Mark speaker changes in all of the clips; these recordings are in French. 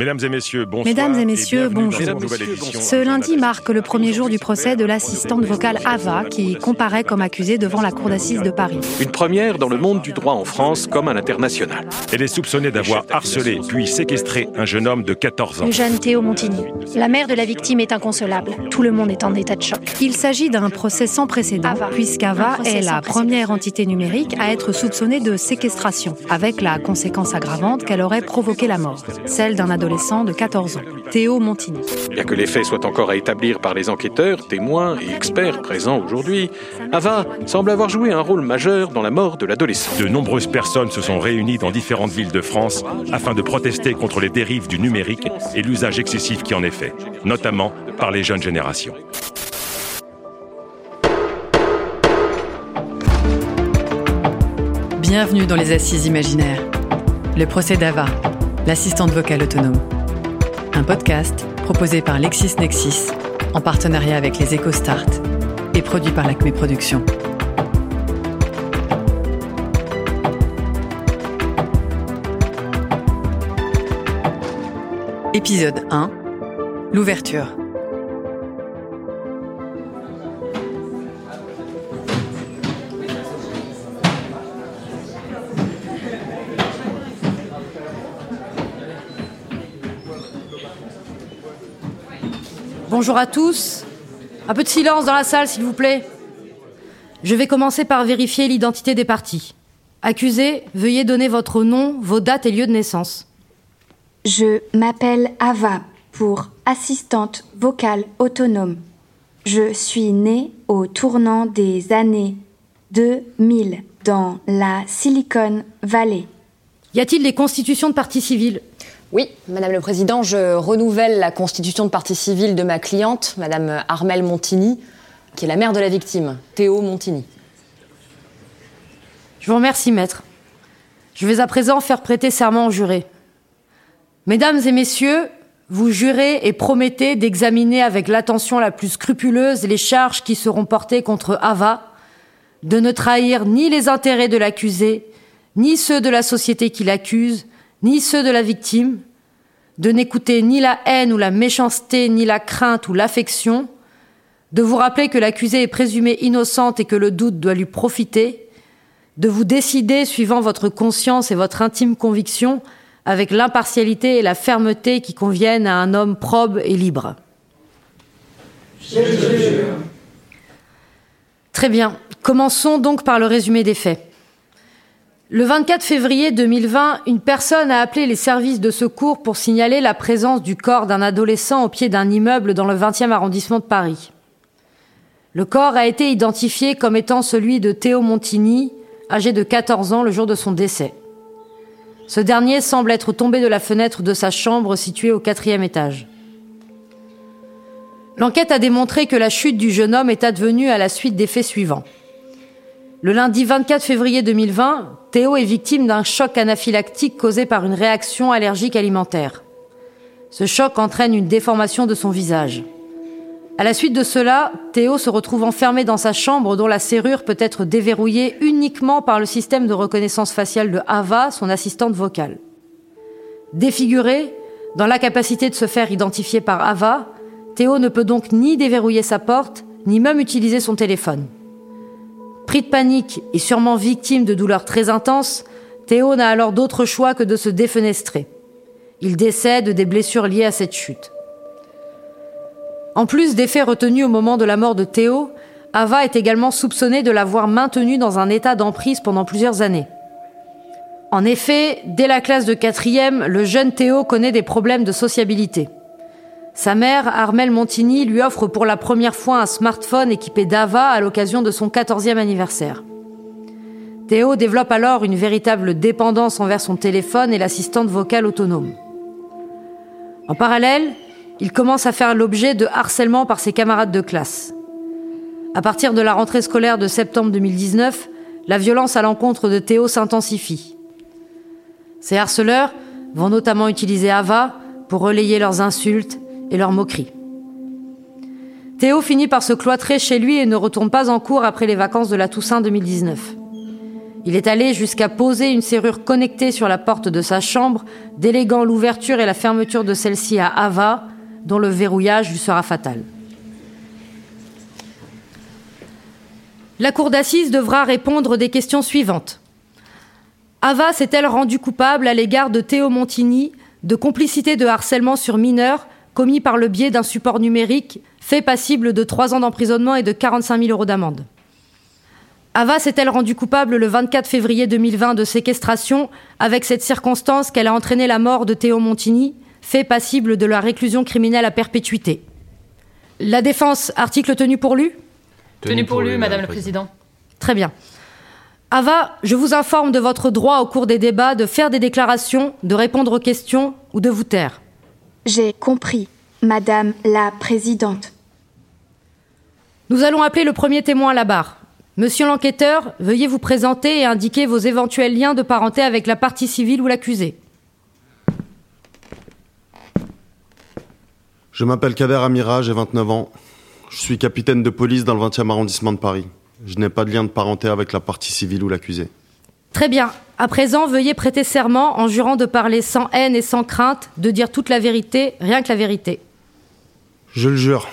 Speaker 1: Mesdames et messieurs, bonsoir.
Speaker 2: Mesdames et messieurs, bonjour. Ce lundi marque le premier jour du procès de l'assistante vocale Ava qui comparaît comme accusée devant la cour d'assises de Paris.
Speaker 3: Une première dans le monde du droit en France comme à l'international.
Speaker 1: Elle est soupçonnée d'avoir harcelé puis séquestré un jeune homme de 14 ans.
Speaker 4: Jeune Théo Montigny. La mère de la victime est inconsolable. Tout le monde est en état de choc.
Speaker 2: Il s'agit d'un procès sans précédent puisqu'Ava est la première entité numérique à être soupçonnée de séquestration avec la conséquence aggravante qu'elle aurait provoqué la mort, celle d'un adolescent de 14 ans, Théo Montigny.
Speaker 3: Bien que les faits soient encore à établir par les enquêteurs, témoins et experts présents aujourd'hui, Ava semble avoir joué un rôle majeur dans la mort de l'adolescent.
Speaker 1: De nombreuses personnes se sont réunies dans différentes villes de France afin de protester contre les dérives du numérique et l'usage excessif qui en est fait, notamment par les jeunes générations.
Speaker 5: Bienvenue dans les Assises imaginaires. Le procès d'Ava, l'assistante vocale autonome. Un podcast proposé par LexisNexis en partenariat avec les EcoStart et produit par l'Acme Productions. Épisode 1 L'ouverture.
Speaker 6: Bonjour à tous. Un peu de silence dans la salle, s'il vous plaît. Je vais commencer par vérifier l'identité des parties. Accusé, veuillez donner votre nom, vos dates et lieux de naissance.
Speaker 7: Je m'appelle Ava pour assistante vocale autonome. Je suis née au tournant des années 2000 dans la Silicon Valley.
Speaker 6: Y a-t-il des constitutions de parties civiles?
Speaker 8: Oui, Madame le Président, je renouvelle la constitution de partie civile de ma cliente, Madame Armelle Montigny, qui est la mère de la victime, Théo Montigny.
Speaker 6: Je vous remercie, maître. Je vais à présent faire prêter serment au juré. Mesdames et messieurs, vous jurez et promettez d'examiner avec l'attention la plus scrupuleuse les charges qui seront portées contre Ava, de ne trahir ni les intérêts de l'accusé, ni ceux de la société qui l'accuse, ni ceux de la victime, de n'écouter ni la haine ou la méchanceté, ni la crainte ou l'affection, de vous rappeler que l'accusée est présumée innocente et que le doute doit lui profiter, de vous décider suivant votre conscience et votre intime conviction avec l'impartialité et la fermeté qui conviennent à un homme probe et libre. Très bien. Commençons donc par le résumé des faits. Le 24 février 2020, une personne a appelé les services de secours pour signaler la présence du corps d'un adolescent au pied d'un immeuble dans le 20e arrondissement de Paris. Le corps a été identifié comme étant celui de Théo Montigny, âgé de 14 ans le jour de son décès. Ce dernier semble être tombé de la fenêtre de sa chambre située au quatrième étage. L'enquête a démontré que la chute du jeune homme est advenue à la suite des faits suivants. Le lundi 24 février 2020, Théo est victime d'un choc anaphylactique causé par une réaction allergique alimentaire. Ce choc entraîne une déformation de son visage. À la suite de cela, Théo se retrouve enfermé dans sa chambre dont la serrure peut être déverrouillée uniquement par le système de reconnaissance faciale de Ava, son assistante vocale. Défiguré, dans l'incapacité de se faire identifier par Ava, Théo ne peut donc ni déverrouiller sa porte, ni même utiliser son téléphone. Pris de panique et sûrement victime de douleurs très intenses, Théo n'a alors d'autre choix que de se défenestrer. Il décède des blessures liées à cette chute. En plus des faits retenus au moment de la mort de Théo, Ava est également soupçonnée de l'avoir maintenu dans un état d'emprise pendant plusieurs années. En effet, dès la classe de quatrième, le jeune Théo connaît des problèmes de sociabilité. Sa mère, Armelle Montigny, lui offre pour la première fois un smartphone équipé d'Ava à l'occasion de son 14e anniversaire. Théo développe alors une véritable dépendance envers son téléphone et l'assistante vocale autonome. En parallèle, il commence à faire l'objet de harcèlement par ses camarades de classe. À partir de la rentrée scolaire de septembre 2019, la violence à l'encontre de Théo s'intensifie. Ces harceleurs vont notamment utiliser Ava pour relayer leurs insultes et leurs moqueries. Théo finit par se cloîtrer chez lui et ne retourne pas en cours après les vacances de la Toussaint 2019. Il est allé jusqu'à poser une serrure connectée sur la porte de sa chambre, déléguant l'ouverture et la fermeture de celle-ci à Ava, dont le verrouillage lui sera fatal. La cour d'assises devra répondre des questions suivantes. Ava s'est-elle rendue coupable à l'égard de Théo Montigny de complicité de harcèlement sur mineurs commis par le biais d'un support numérique fait passible de 3 ans d'emprisonnement et de 45 000 euros d'amende Ava s'est-elle rendue coupable le 24 février 2020 de séquestration avec cette circonstance qu'elle a entraîné la mort de Théo Montigny, fait passible de la réclusion criminelle à perpétuité? La défense, article tenu pour lui
Speaker 9: Tenu pour lui, Madame la Présidente.
Speaker 6: Très bien. Ava, je vous informe de votre droit au cours des débats de faire des déclarations, de répondre aux questions ou de vous taire.
Speaker 7: J'ai compris, Madame la Présidente.
Speaker 6: Nous allons appeler le premier témoin à la barre. Monsieur l'enquêteur, veuillez vous présenter et indiquer vos éventuels liens de parenté avec la partie civile ou l'accusé.
Speaker 10: Je m'appelle Kader Amira, j'ai 29 ans. Je suis capitaine de police dans le 20e arrondissement de Paris. Je n'ai pas de lien de parenté avec la partie civile ou l'accusé.
Speaker 6: Très bien. À présent, veuillez prêter serment en jurant de parler sans haine et sans crainte, de dire toute la vérité, rien que la vérité.
Speaker 10: Je le jure.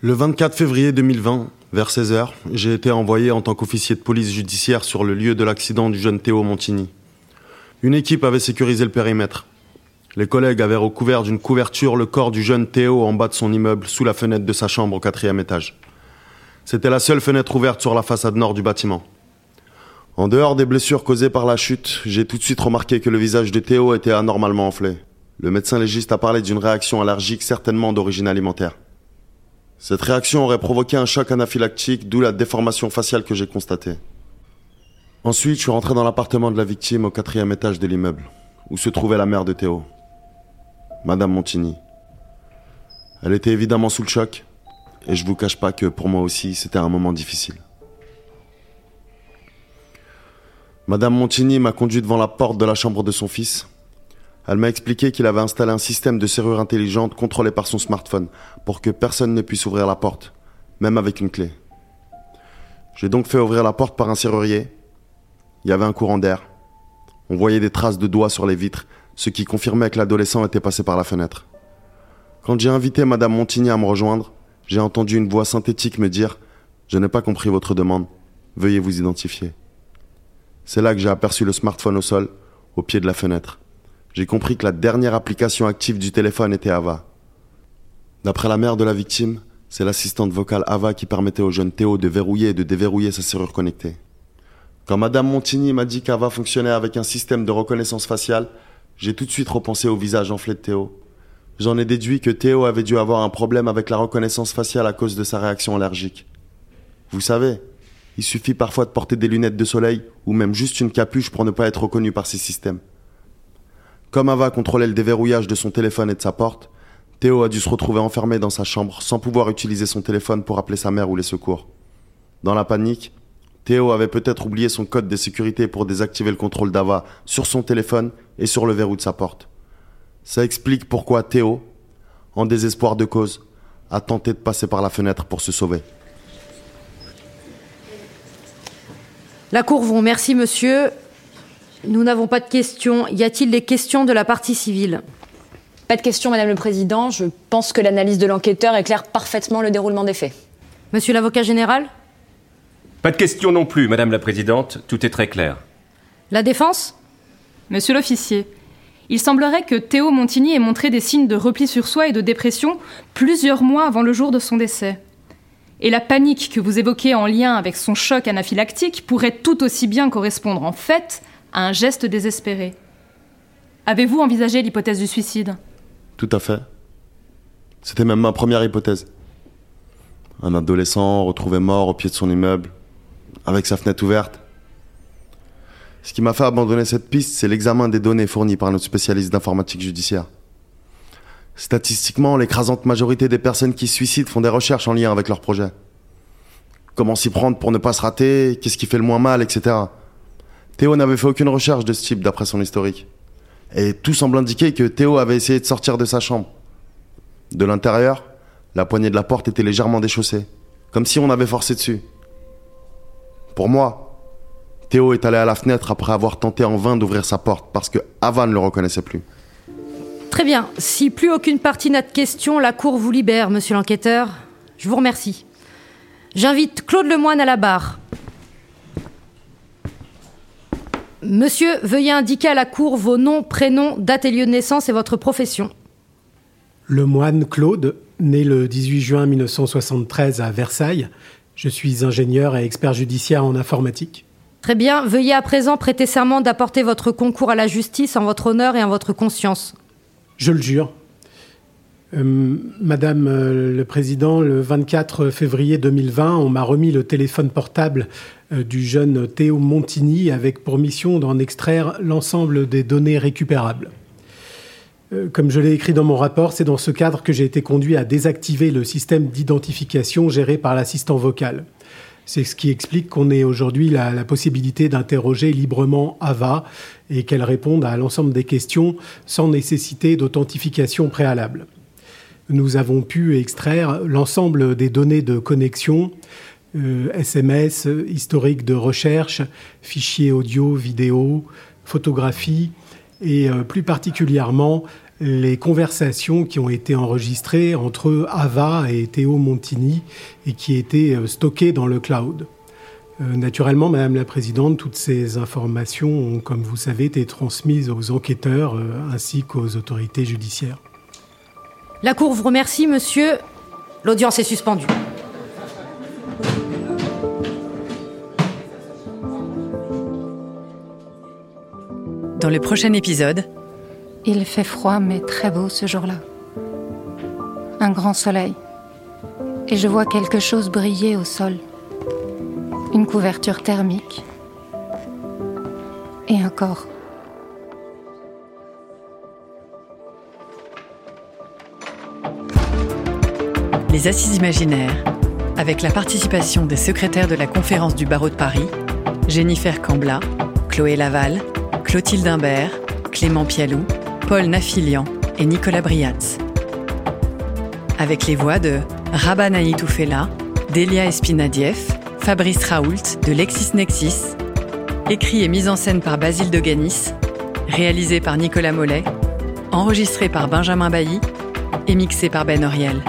Speaker 10: Le 24 février 2020, vers 16h, j'ai été envoyé en tant qu'officier de police judiciaire sur le lieu de l'accident du jeune Théo Montigny. Une équipe avait sécurisé le périmètre. Les collègues avaient recouvert d'une couverture le corps du jeune Théo en bas de son immeuble, sous la fenêtre de sa chambre au quatrième étage. C'était la seule fenêtre ouverte sur la façade nord du bâtiment. En dehors des blessures causées par la chute, j'ai tout de suite remarqué que le visage de Théo était anormalement enflé. Le médecin légiste a parlé d'une réaction allergique certainement d'origine alimentaire. Cette réaction aurait provoqué un choc anaphylactique, d'où la déformation faciale que j'ai constatée. Ensuite, je suis rentré dans l'appartement de la victime au quatrième étage de l'immeuble, où se trouvait la mère de Théo, Madame Montigny. Elle était évidemment sous le choc, et je vous cache pas que pour moi aussi, c'était un moment difficile. Madame Montigny m'a conduit devant la porte de la chambre de son fils. Elle m'a expliqué qu'il avait installé un système de serrure intelligente contrôlé par son smartphone pour que personne ne puisse ouvrir la porte, même avec une clé. J'ai donc fait ouvrir la porte par un serrurier. Il y avait un courant d'air. On voyait des traces de doigts sur les vitres, ce qui confirmait que l'adolescent était passé par la fenêtre. Quand j'ai invité Madame Montigny à me rejoindre, j'ai entendu une voix synthétique me dire Je n'ai pas compris votre demande. Veuillez vous identifier. C'est là que j'ai aperçu le smartphone au sol, au pied de la fenêtre. J'ai compris que la dernière application active du téléphone était Ava. D'après la mère de la victime, c'est l'assistante vocale Ava qui permettait au jeune Théo de verrouiller et de déverrouiller sa serrure connectée. Quand Madame Montigny m'a dit qu'Ava fonctionnait avec un système de reconnaissance faciale, j'ai tout de suite repensé au visage enflé de Théo. J'en ai déduit que Théo avait dû avoir un problème avec la reconnaissance faciale à cause de sa réaction allergique. Vous savez, il suffit parfois de porter des lunettes de soleil ou même juste une capuche pour ne pas être reconnu par ces systèmes. Comme Ava contrôlait le déverrouillage de son téléphone et de sa porte, Théo a dû se retrouver enfermé dans sa chambre sans pouvoir utiliser son téléphone pour appeler sa mère ou les secours. Dans la panique, Théo avait peut-être oublié son code de sécurité pour désactiver le contrôle d'Ava sur son téléphone et sur le verrou de sa porte. Ça explique pourquoi Théo, en désespoir de cause, a tenté de passer par la fenêtre pour se sauver.
Speaker 6: La Cour vous remercie, monsieur. Nous n'avons pas de questions. Y a-t-il des questions de la partie civile?
Speaker 8: Pas de questions, Madame le Président. Je pense que l'analyse de l'enquêteur éclaire parfaitement le déroulement des faits.
Speaker 6: Monsieur l'avocat général?
Speaker 11: Pas de questions non plus, Madame la Présidente. Tout est très clair.
Speaker 6: La défense?
Speaker 9: Monsieur l'officier, il semblerait que Théo Montigny ait montré des signes de repli sur soi et de dépression plusieurs mois avant le jour de son décès. Et la panique que vous évoquez en lien avec son choc anaphylactique pourrait tout aussi bien correspondre en fait à un geste désespéré. Avez-vous envisagé l'hypothèse du suicide?
Speaker 10: Tout à fait. C'était même ma première hypothèse. Un adolescent retrouvé mort au pied de son immeuble, avec sa fenêtre ouverte. Ce qui m'a fait abandonner cette piste, c'est l'examen des données fournies par notre spécialiste d'informatique judiciaire. Statistiquement, l'écrasante majorité des personnes qui se suicident font des recherches en lien avec leur projet. Comment s'y prendre pour ne pas se rater, qu'est-ce qui fait le moins mal, etc. Théo n'avait fait aucune recherche de ce type d'après son historique. Et tout semble indiquer que Théo avait essayé de sortir de sa chambre. De l'intérieur, la poignée de la porte était légèrement déchaussée, comme si on avait forcé dessus. Pour moi, Théo est allé à la fenêtre après avoir tenté en vain d'ouvrir sa porte parce que Ava ne le reconnaissait plus.
Speaker 6: Très bien. Si plus aucune partie n'a de questions, la cour vous libère, monsieur l'enquêteur. Je vous remercie. J'invite Claude Lemoine à la barre. Monsieur, veuillez indiquer à la cour vos noms, prénoms, date et lieu de naissance et votre profession.
Speaker 12: Lemoine Claude, né le 18 juin 1973 à Versailles. Je suis ingénieur et expert judiciaire en informatique.
Speaker 6: Très bien. Veuillez à présent prêter serment d'apporter votre concours à la justice en votre honneur et en votre conscience.
Speaker 12: Je le jure. Euh, Madame euh, le Président, le 24 février 2020, on m'a remis le téléphone portable euh, du jeune Théo Montigny avec pour mission d'en extraire l'ensemble des données récupérables. Comme je l'ai écrit dans mon rapport, c'est dans ce cadre que j'ai été conduit à désactiver le système d'identification géré par l'assistant vocal. C'est ce qui explique qu'on ait aujourd'hui la, possibilité d'interroger librement Ava et qu'elle réponde à l'ensemble des questions sans nécessité d'authentification préalable. Nous avons pu extraire l'ensemble des données de connexion, euh, SMS, historique de recherche, fichiers audio, vidéo, photographie et euh, plus particulièrement les conversations qui ont été enregistrées entre Ava et Théo Montini et qui étaient euh, stockées dans le cloud. Euh, naturellement, Madame la Présidente, toutes ces informations ont, comme vous savez, été transmises aux enquêteurs euh, ainsi qu'aux autorités judiciaires.
Speaker 6: La Cour vous remercie, monsieur. L'audience est suspendue.
Speaker 5: Dans le prochain épisode,
Speaker 13: il fait froid mais très beau ce jour-là. Un grand soleil. Et je vois quelque chose briller au sol. Une couverture thermique. Et un corps.
Speaker 5: Les Assises imaginaires, avec la participation des secrétaires de la conférence du barreau de Paris, Jennifer Cambla, Chloé Laval, Clotilde Imbert, Clément Pialou, Paul Nafilian et Nicolas Briatz. Avec les voix de Rabat Toufela, Delia Espinadieff, Fabrice Raoult de LexisNexis, écrit et mis en scène par Basile de Ganis, réalisé par Nicolas Mollet, enregistré par Benjamin Bailly et mixé par Ben Oriel.